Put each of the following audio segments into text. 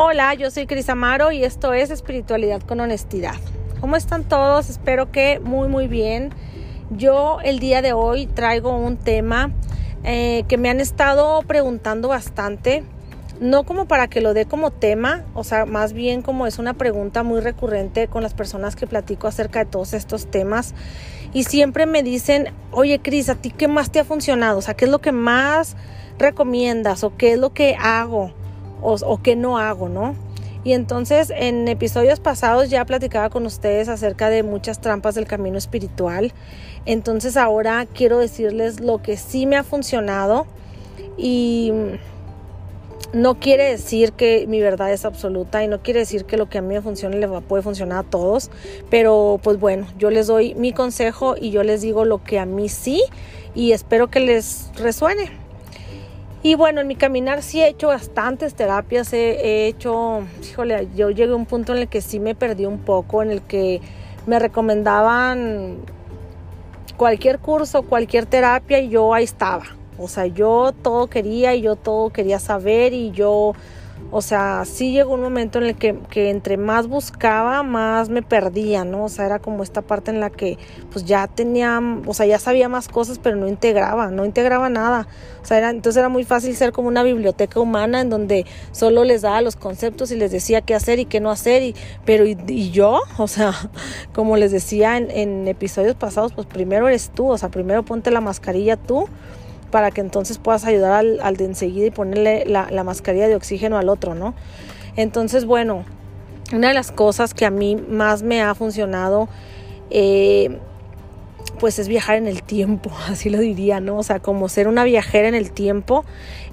Hola, yo soy Cris Amaro y esto es Espiritualidad con Honestidad. ¿Cómo están todos? Espero que muy muy bien. Yo el día de hoy traigo un tema eh, que me han estado preguntando bastante. No como para que lo dé como tema, o sea, más bien como es una pregunta muy recurrente con las personas que platico acerca de todos estos temas. Y siempre me dicen, oye Cris, ¿a ti qué más te ha funcionado? O sea, ¿qué es lo que más recomiendas? ¿O qué es lo que hago? ¿O, o qué no hago, no? Y entonces en episodios pasados ya platicaba con ustedes acerca de muchas trampas del camino espiritual. Entonces ahora quiero decirles lo que sí me ha funcionado y no quiere decir que mi verdad es absoluta y no quiere decir que lo que a mí me funcione le puede funcionar a todos, pero pues bueno, yo les doy mi consejo y yo les digo lo que a mí sí y espero que les resuene. Y bueno, en mi caminar sí he hecho bastantes terapias, he, hecho, híjole, yo llegué a un punto en el que sí me perdí un poco, en el que me recomendaban cualquier curso, cualquier terapia y yo ahí estaba. O sea, yo todo quería y yo todo quería saber y yo o sea, sí llegó un momento en el que, que, entre más buscaba, más me perdía, ¿no? O sea, era como esta parte en la que pues ya tenía, o sea, ya sabía más cosas, pero no integraba, no integraba nada. O sea, era, entonces era muy fácil ser como una biblioteca humana en donde solo les daba los conceptos y les decía qué hacer y qué no hacer, y, pero y, yo, o sea, como les decía en, en episodios pasados, pues primero eres tú, o sea, primero ponte la mascarilla tú para que entonces puedas ayudar al, de enseguida y ponerle la, mascarilla de oxígeno al otro, ¿no? Entonces, bueno, una de las cosas que a mí más me ha funcionado, eh, pues es viajar en el tiempo, así lo diría, ¿no? O sea, como ser una viajera en el tiempo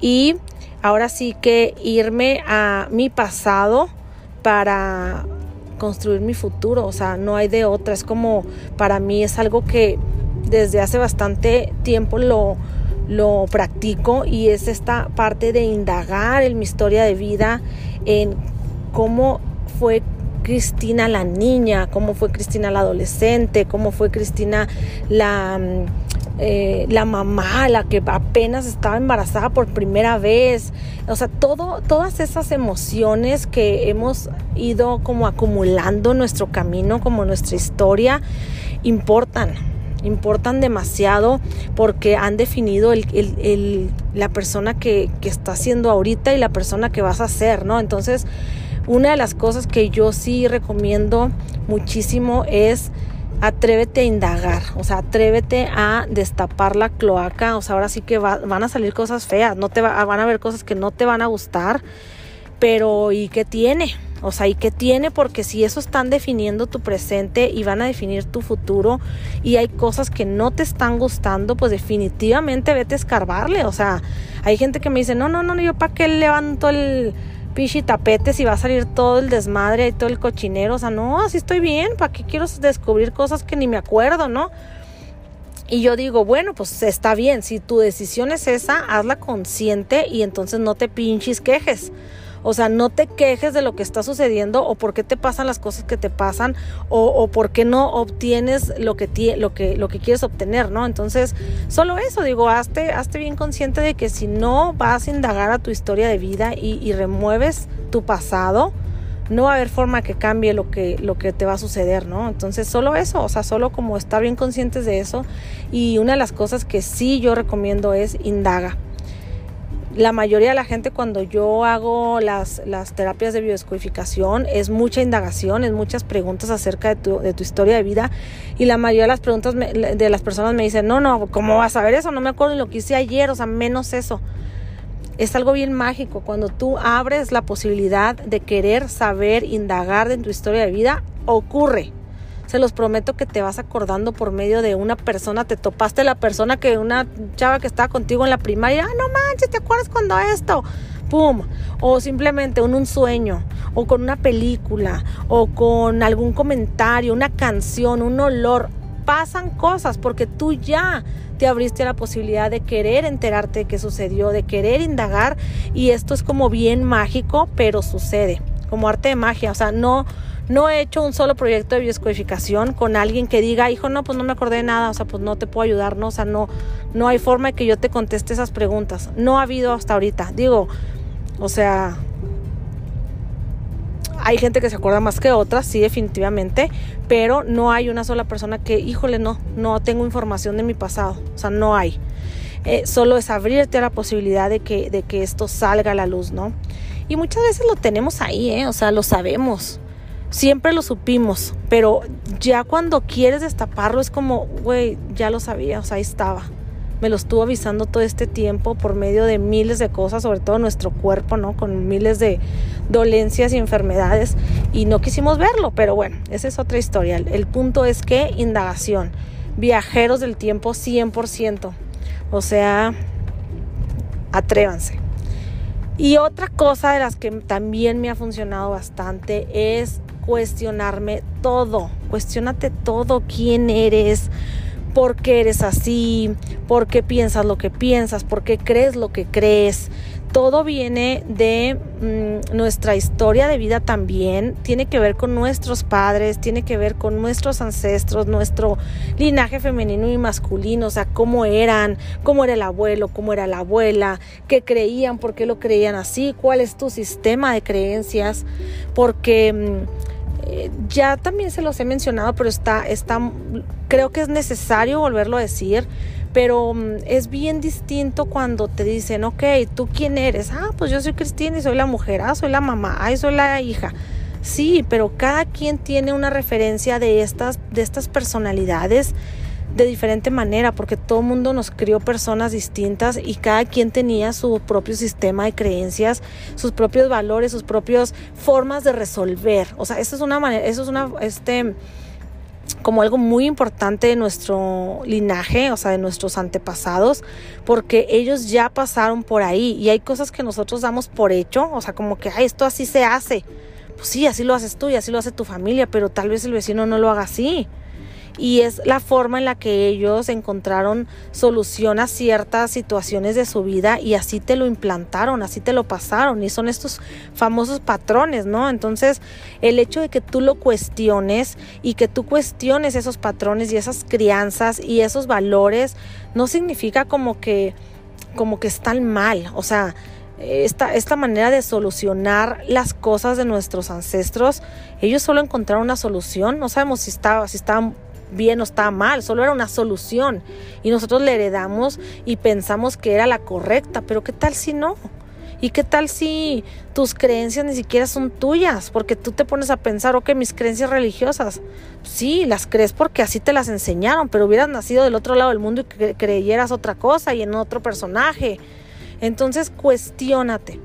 y ahora sí que irme a mi pasado para construir mi futuro, o sea, no hay de otra, es como para mí es algo que desde hace bastante tiempo lo, lo practico y es esta parte de indagar en mi historia de vida, en cómo fue Cristina la niña, cómo fue Cristina la adolescente, cómo fue Cristina la, mm, eh, la mamá, la que apenas estaba embarazada por primera vez. O sea, todo, todas esas emociones que hemos ido como acumulando nuestro camino, como nuestra historia, importan importan demasiado porque han definido el, la persona que, que está siendo ahorita y la persona que vas a ser, ¿no? Entonces, una de las cosas que yo sí recomiendo muchísimo es atrévete a indagar, o sea, atrévete a destapar la cloaca, o sea, ahora sí que van a salir cosas feas, no te van a haber cosas que no te van a gustar, pero ¿y qué tiene? O sea, ¿y qué tiene? Porque si eso están definiendo tu presente y van a definir tu futuro y hay cosas que no te están gustando, pues definitivamente vete a escarbarle. O sea, hay gente que me dice, no, no, no, yo para qué levanto el pichi tapete si va a salir todo el desmadre y todo el cochinero. O sea, no, así estoy bien, ¿para qué quiero descubrir cosas que ni me acuerdo, no? Y yo digo, bueno, pues está bien, si tu decisión es esa, hazla consciente y entonces no te pinches quejes. O sea, no te quejes de lo que está sucediendo o por qué te pasan las cosas que te pasan o, o por qué no obtienes lo que, lo, que, lo que quieres obtener, ¿no? Entonces, solo eso, digo, hazte, hazte bien consciente de que si no vas a indagar a tu historia de vida y, y remueves tu pasado, no va a haber forma que cambie lo que, lo que te va a suceder, ¿no? Entonces, solo eso, o sea, solo como estar bien conscientes de eso. Y una de las cosas que sí yo recomiendo es indaga la mayoría de la gente cuando yo hago las, las terapias de biodescodificación es mucha indagación, es muchas preguntas acerca de tu, de tu historia de vida y la mayoría de las preguntas de las personas me dicen, no, no, ¿cómo vas a ver eso? No me acuerdo lo que hice ayer, o sea, menos eso. Es algo bien mágico cuando tú abres la posibilidad de querer saber, indagar de tu historia de vida, ocurre se los prometo que te vas acordando por medio de una persona, te topaste la persona que una chava que estaba contigo en la primaria, ah, no manches, ¿te acuerdas cuando esto? ¡Pum! O simplemente en un sueño, o con una película, o con algún comentario, una canción, un olor. Pasan cosas porque tú ya te abriste la posibilidad de querer enterarte de qué sucedió, de querer indagar y esto es como bien mágico, pero sucede, como arte de magia, o sea, no no he hecho un solo proyecto de bioscodificación con alguien que diga, hijo, no, pues no me acordé de nada, o sea, pues no te puedo ayudar, no, o sea, no, no hay forma de que yo te conteste esas preguntas. No ha habido hasta ahorita. Digo, o sea, Hay gente que se acuerda más que otras, sí, definitivamente, pero no hay una sola persona que, híjole, no, no tengo información de mi pasado, o sea, no hay. Eh, solo es abrirte a la posibilidad de que, de que esto salga a la luz, ¿no? Y muchas veces lo tenemos ahí, ¿eh? O sea, lo sabemos. Siempre lo supimos, pero ya cuando quieres destaparlo es como, güey, ya lo sabía, o sea, ahí estaba me lo estuvo avisando todo este tiempo por medio de miles de cosas, sobre todo nuestro cuerpo, ¿no? Con miles de dolencias y enfermedades y no quisimos verlo, pero bueno, esa es otra historia. El punto es que indagación, viajeros del tiempo 100%, o sea, atrévanse. Y otra cosa de las que también me ha funcionado bastante es cuestionarme todo, cuestionate todo, quién eres, por qué eres así, por qué piensas lo que piensas, por qué crees lo que crees. Todo viene de mm, nuestra historia de vida también, tiene que ver con nuestros padres, tiene que ver con nuestros ancestros, nuestro linaje femenino y masculino, o sea, cómo eran, cómo era el abuelo, cómo era la abuela, qué creían, por qué lo creían así, cuál es tu sistema de creencias, porque... Mm, ya también se los he mencionado, pero está, está, creo que es necesario volverlo a decir, pero mm, es bien distinto cuando te dicen, ok, ¿tú quién eres? Ah, pues yo soy Cristina y soy la mujer, ah, soy la mamá, ah, soy la hija. Sí, pero cada quien tiene una referencia de estas, de estas personalidades de diferente manera, porque todo el mundo nos crió personas distintas y cada quien tenía su propio sistema de creencias, sus propios valores, sus propias formas de resolver. O sea, eso es una manera, eso es una, este, como algo muy importante de nuestro linaje, o sea, de nuestros antepasados, porque ellos ya pasaron por ahí y hay cosas que nosotros damos por hecho, o sea, como que, ay, esto así se hace. Pues sí, así lo haces tú y así lo hace tu familia, pero tal vez el vecino no lo haga así y es la forma en la que ellos encontraron solución a ciertas situaciones de su vida y así te lo implantaron, así te lo pasaron. Y son estos famosos patrones, ¿no? Entonces, el hecho de que tú lo cuestiones y que tú cuestiones esos patrones y esas crianzas y esos valores no significa como que como que están mal, o sea, esta, esta manera de solucionar las cosas de nuestros ancestros, ellos solo encontraron una solución, no sabemos si estaba, si estaban bien o estaba mal, solo era una solución y nosotros le heredamos y pensamos que era la correcta, pero ¿qué tal si no? ¿Y qué tal si tus creencias ni siquiera son tuyas? Porque tú te pones a pensar, ok, mis creencias religiosas, sí, las crees porque así te las enseñaron, pero hubieras nacido del otro lado del mundo y creyeras otra cosa y en otro personaje. Entonces, cuestiónate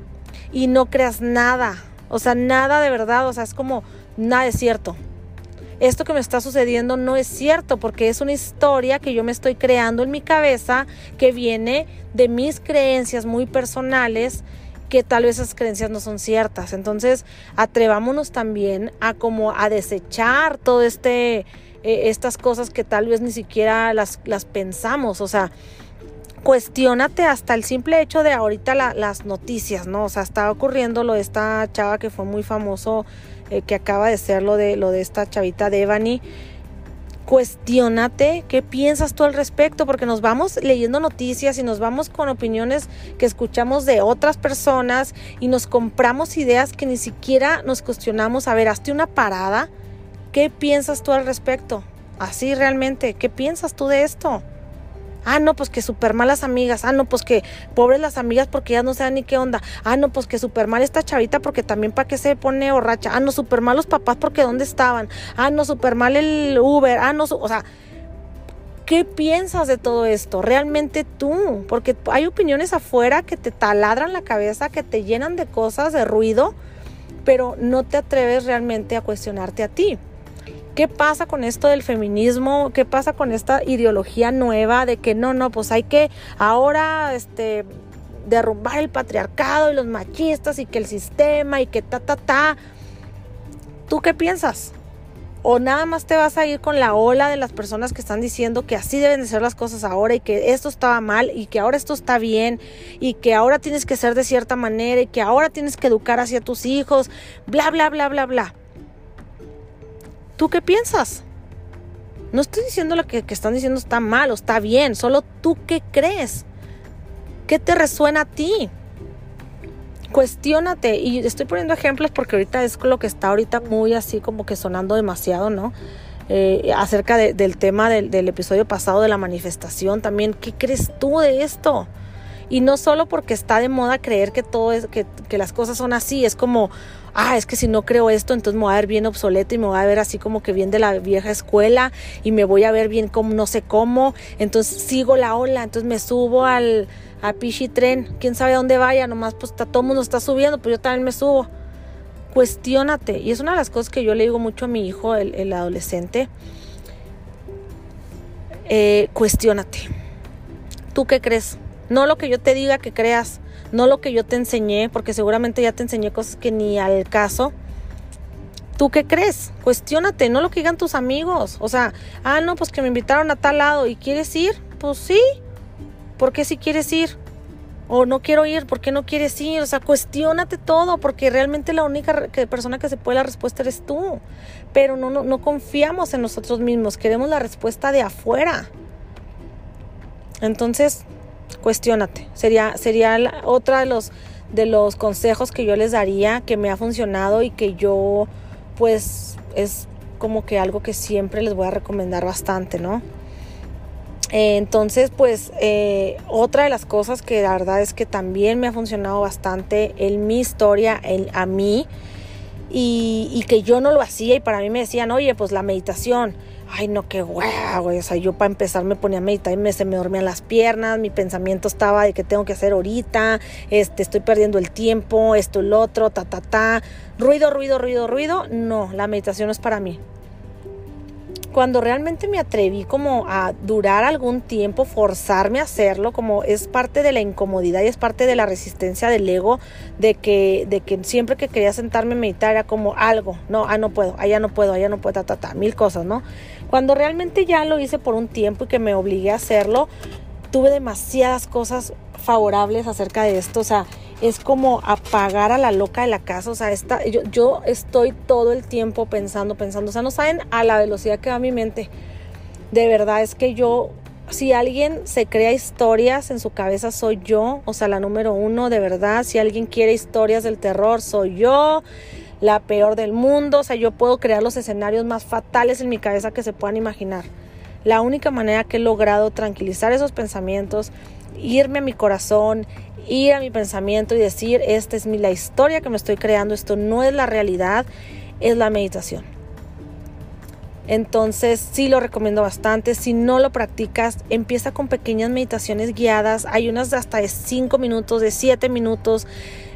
y no creas nada, o sea, nada de verdad, o sea, es como, nada es cierto esto que me está sucediendo no es cierto porque es una historia que yo me estoy creando en mi cabeza que viene de mis creencias muy personales que tal vez esas creencias no son ciertas. Entonces, atrevámonos también a como a desechar todo este eh, estas cosas que tal vez ni siquiera las, las pensamos, o sea, cuestionate hasta el simple hecho de ahorita las noticias, ¿no? O sea, está ocurriendo lo de esta chava que fue muy famoso eh, que acaba de ser lo de, lo de esta chavita de Evany. Cuestiónate qué piensas tú al respecto, porque nos vamos leyendo noticias y nos vamos con opiniones que escuchamos de otras personas y nos compramos ideas que ni siquiera nos cuestionamos. A ver, hazte una parada. ¿Qué piensas tú al respecto? Así realmente, ¿qué piensas tú de esto? Ah, no, pues que súper malas amigas. Ah, no, pues que pobres las amigas porque ya no saben ni qué onda. Ah, no, pues que súper mal esta chavita porque también para qué se pone borracha. Ah, no, súper mal los papás porque dónde estaban. Ah, no, súper mal el Uber. Ah, no, o sea, ¿qué piensas de todo esto? Realmente tú, porque hay opiniones afuera que te taladran la cabeza, que te llenan de cosas, de ruido, pero no te atreves realmente a cuestionarte a ti. ¿Qué pasa con esto del feminismo? ¿Qué pasa con esta ideología nueva de que no, no, pues hay que ahora este derrumbar el patriarcado y los machistas y que el sistema y que ta ta ta? ¿Tú qué piensas? o nada más te vas a ir con la ola de las personas que están diciendo que así deben de ser las cosas ahora y que esto estaba mal y que ahora esto está bien y que ahora tienes que ser de cierta manera y que ahora tienes que educar hacia tus hijos, bla, bla, bla, bla, bla. ¿Tú qué piensas? No estoy diciendo lo que, están diciendo está mal o está bien, solo tú qué crees. ¿Qué te resuena a ti? cuestiónate y estoy poniendo ejemplos porque ahorita es lo que está ahorita muy así como que sonando demasiado, ¿no? Eh, acerca del tema del, episodio pasado de la manifestación también. ¿Qué crees tú de esto? Y no solo porque está de moda creer que todo es, que las cosas son así, es como, ah, es que si no creo esto, entonces me voy a ver bien obsoleto y me voy a ver así como que bien de la vieja escuela y me voy a ver bien como no sé cómo, entonces sigo la ola, entonces me subo al a Tren, quién sabe a dónde vaya, nomás pues está, todo el mundo está subiendo, pues yo también me subo. Cuestiónate, y es una de las cosas que yo le digo mucho a mi hijo, el, adolescente, eh, cuestiónate. ¿Tú qué crees? No lo que yo te diga que creas, no lo que yo te enseñé, porque seguramente ya te enseñé cosas que ni al caso. ¿Tú qué crees? Cuestiónate, no lo que digan tus amigos. O sea, ah, no, pues que me invitaron a tal lado y quieres ir, pues sí. ¿Por qué si quieres ir? O no quiero ir, ¿por qué no quieres ir? O sea, cuestiónate todo, porque realmente la única persona que se puede la respuesta eres tú. Pero no, no, no confiamos en nosotros mismos, queremos la respuesta de afuera. Entonces, cuestiónate. Sería, sería otra de los, de los consejos que yo les daría, que me ha funcionado y que yo, pues, es como que algo que siempre les voy a recomendar bastante, ¿no? Eh, entonces, pues, eh, otra de las cosas que la verdad es que también me ha funcionado bastante en mi historia, a mí, y, y que yo no lo hacía y para mí me decían, oye, pues la meditación ay no, qué hueá, güey. O sea, yo para empezar me ponía a meditar y me, se me dormían las piernas, mi pensamiento estaba de que tengo que hacer ahorita, este, estoy perdiendo el tiempo, esto, el otro, ta, ta, ta. Ruido, ruido, ruido, ruido. No, la meditación no es para mí cuando realmente me atreví como a durar algún tiempo, forzarme a hacerlo, como es parte de la incomodidad y es parte de la resistencia del ego, de que, de que siempre que quería sentarme a meditar era como algo, no, ah, no puedo, allá no puedo, allá no puedo, ta, ta, ta, mil cosas, ¿no? Cuando realmente ya lo hice por un tiempo y que me obligué a hacerlo, tuve demasiadas cosas favorables acerca de esto, o sea, es como apagar a la loca de la casa, o sea, esta, yo, yo estoy todo el tiempo pensando, pensando, o sea, no saben a la velocidad que va mi mente. De verdad es que yo, si alguien se crea historias en su cabeza, soy yo, o sea, la número uno, de verdad, si alguien quiere historias del terror, soy yo la peor del mundo, o sea, yo puedo crear los escenarios más fatales en mi cabeza que se puedan imaginar. La única manera que he logrado tranquilizar esos pensamientos, irme a mi corazón, ir a mi pensamiento y decir, esta es mi, la historia que me estoy creando, esto no es la realidad, es la meditación. Entonces sí lo recomiendo bastante. Si no lo practicas, empieza con pequeñas meditaciones guiadas. Hay unas de hasta de 5 minutos, de 7 minutos.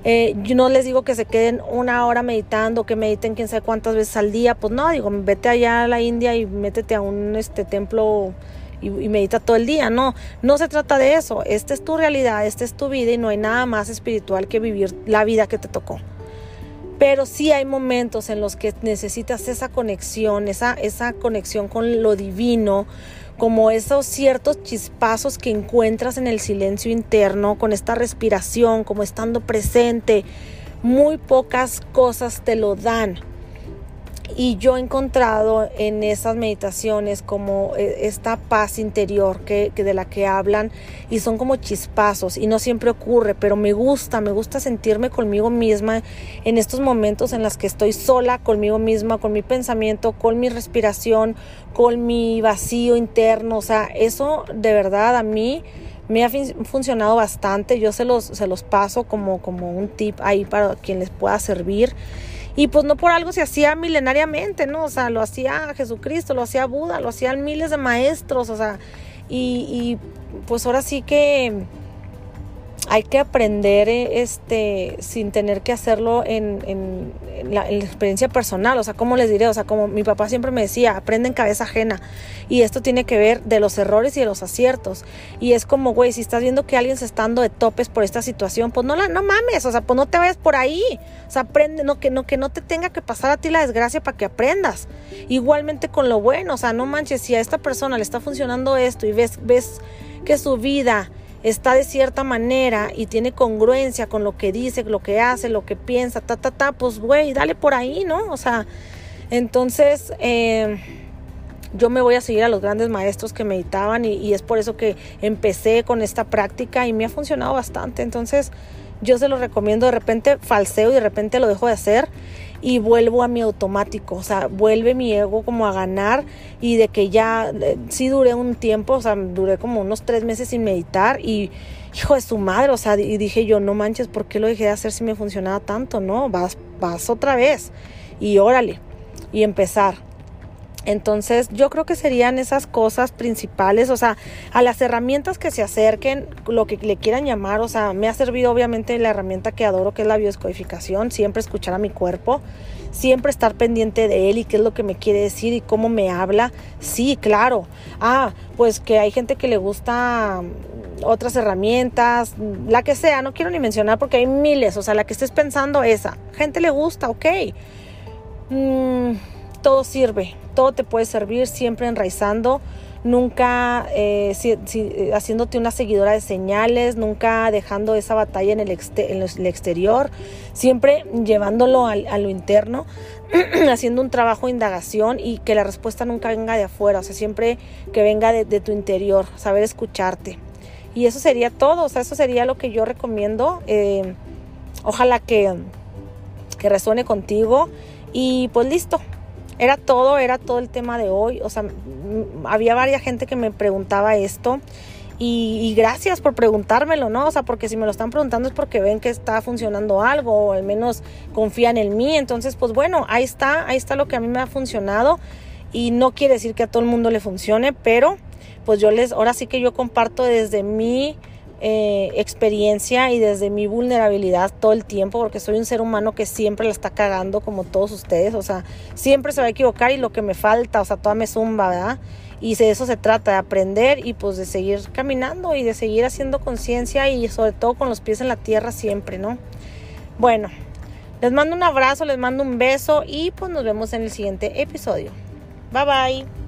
Eh, yo no les digo que se queden una hora meditando, que mediten quién sabe cuántas veces al día. Pues no, digo, vete allá a la India y métete a un este, templo y, medita todo el día. No, no se trata de eso. Esta es tu realidad, esta es tu vida y no hay nada más espiritual que vivir la vida que te tocó. Pero sí hay momentos en los que necesitas esa conexión, esa, esa conexión con lo divino, como esos ciertos chispazos que encuentras en el silencio interno, con esta respiración, como estando presente. Muy pocas cosas te lo dan. Y yo he encontrado en esas meditaciones como eh, esta paz interior que, de la que hablan y son como chispazos y no siempre ocurre, pero me gusta, me gusta sentirme conmigo misma en estos momentos en los que estoy sola conmigo misma, con mi pensamiento, con mi respiración, con mi vacío interno. O sea, eso de verdad a mí me ha funcionado bastante. Yo se los, se los paso como, como un tip ahí para quien les pueda servir. Y pues no por algo se hacía milenariamente, ¿no? O sea, lo hacía Jesucristo, lo hacía Buda, lo hacían miles de maestros, o sea, y, y pues ahora sí que hay que aprender eh, este sin tener que hacerlo en, en, la, experiencia personal, o sea, ¿cómo les diré? O sea, como mi papá siempre me decía, aprende en cabeza ajena. Y esto tiene que ver de los errores y de los aciertos. Y es como, güey, si estás viendo que alguien se está dando de topes por esta situación, pues no la, no mames, o sea, pues no te vayas por ahí. O sea, aprende, no que, no, que no te tenga que pasar a ti la desgracia para que aprendas. Igualmente con lo bueno, o sea, no manches, si a esta persona le está funcionando esto y ves, ves que su vida está de cierta manera y tiene congruencia con lo que dice, lo que hace, lo que piensa, ta, ta, ta, pues güey, dale por ahí, ¿no? O sea, entonces eh, yo me voy a seguir a los grandes maestros que meditaban y, y, es por eso que empecé con esta práctica y me ha funcionado bastante. Entonces, yo se lo recomiendo, de repente falseo y de repente lo dejo de hacer y vuelvo a mi automático, o sea, vuelve mi ego como a ganar y de que ya, eh, sí duré un tiempo, o sea, duré como unos tres meses sin meditar y hijo de su madre, o sea, y dije yo, no manches, ¿por qué lo dejé de hacer si me funcionaba tanto? No, vas, vas otra vez y órale y empezar. Entonces yo creo que serían esas cosas principales, o sea, a las herramientas que se acerquen, lo que le quieran llamar, o sea, me ha servido obviamente la herramienta que adoro, que es la bioscodificación, siempre escuchar a mi cuerpo, siempre estar pendiente de él y qué es lo que me quiere decir y cómo me habla. Sí, claro. Ah, pues que hay gente que le gusta mm, otras herramientas, la que sea, no quiero ni mencionar porque hay miles, o sea, la que estés pensando esa, gente le gusta, ok. Mm, todo sirve, todo te puede servir, siempre enraizando, nunca eh, eh, haciéndote una seguidora de señales, nunca dejando esa batalla en el, exterior, siempre llevándolo a lo interno, haciendo un trabajo de indagación y que la respuesta nunca venga de afuera, o sea, siempre que venga de, tu interior, saber escucharte. Y eso sería todo, o sea, eso sería lo que yo recomiendo. Eh, ojalá que, que resuene contigo y pues listo, era todo, era todo el tema de hoy. O sea, había varias gente que me preguntaba esto. Y, gracias por preguntármelo, ¿no? O sea, porque si me lo están preguntando es porque ven que está funcionando algo o al menos confían en mí. Entonces, pues bueno, ahí está, ahí está lo que a mí me ha funcionado. Y no quiere decir que a todo el mundo le funcione, pero pues yo les, ahora sí que yo comparto desde mi eh, experiencia y desde mi vulnerabilidad todo el tiempo, porque soy un ser humano que siempre la está cagando como todos ustedes, o sea, siempre se va a equivocar y lo que me falta, o sea, toda me zumba, ¿verdad? Y de eso se trata, de aprender y pues de seguir caminando y de seguir haciendo conciencia y sobre todo con los pies en la tierra siempre, ¿no? Bueno, les mando un abrazo, les mando un beso y pues nos vemos en el siguiente episodio. Bye bye.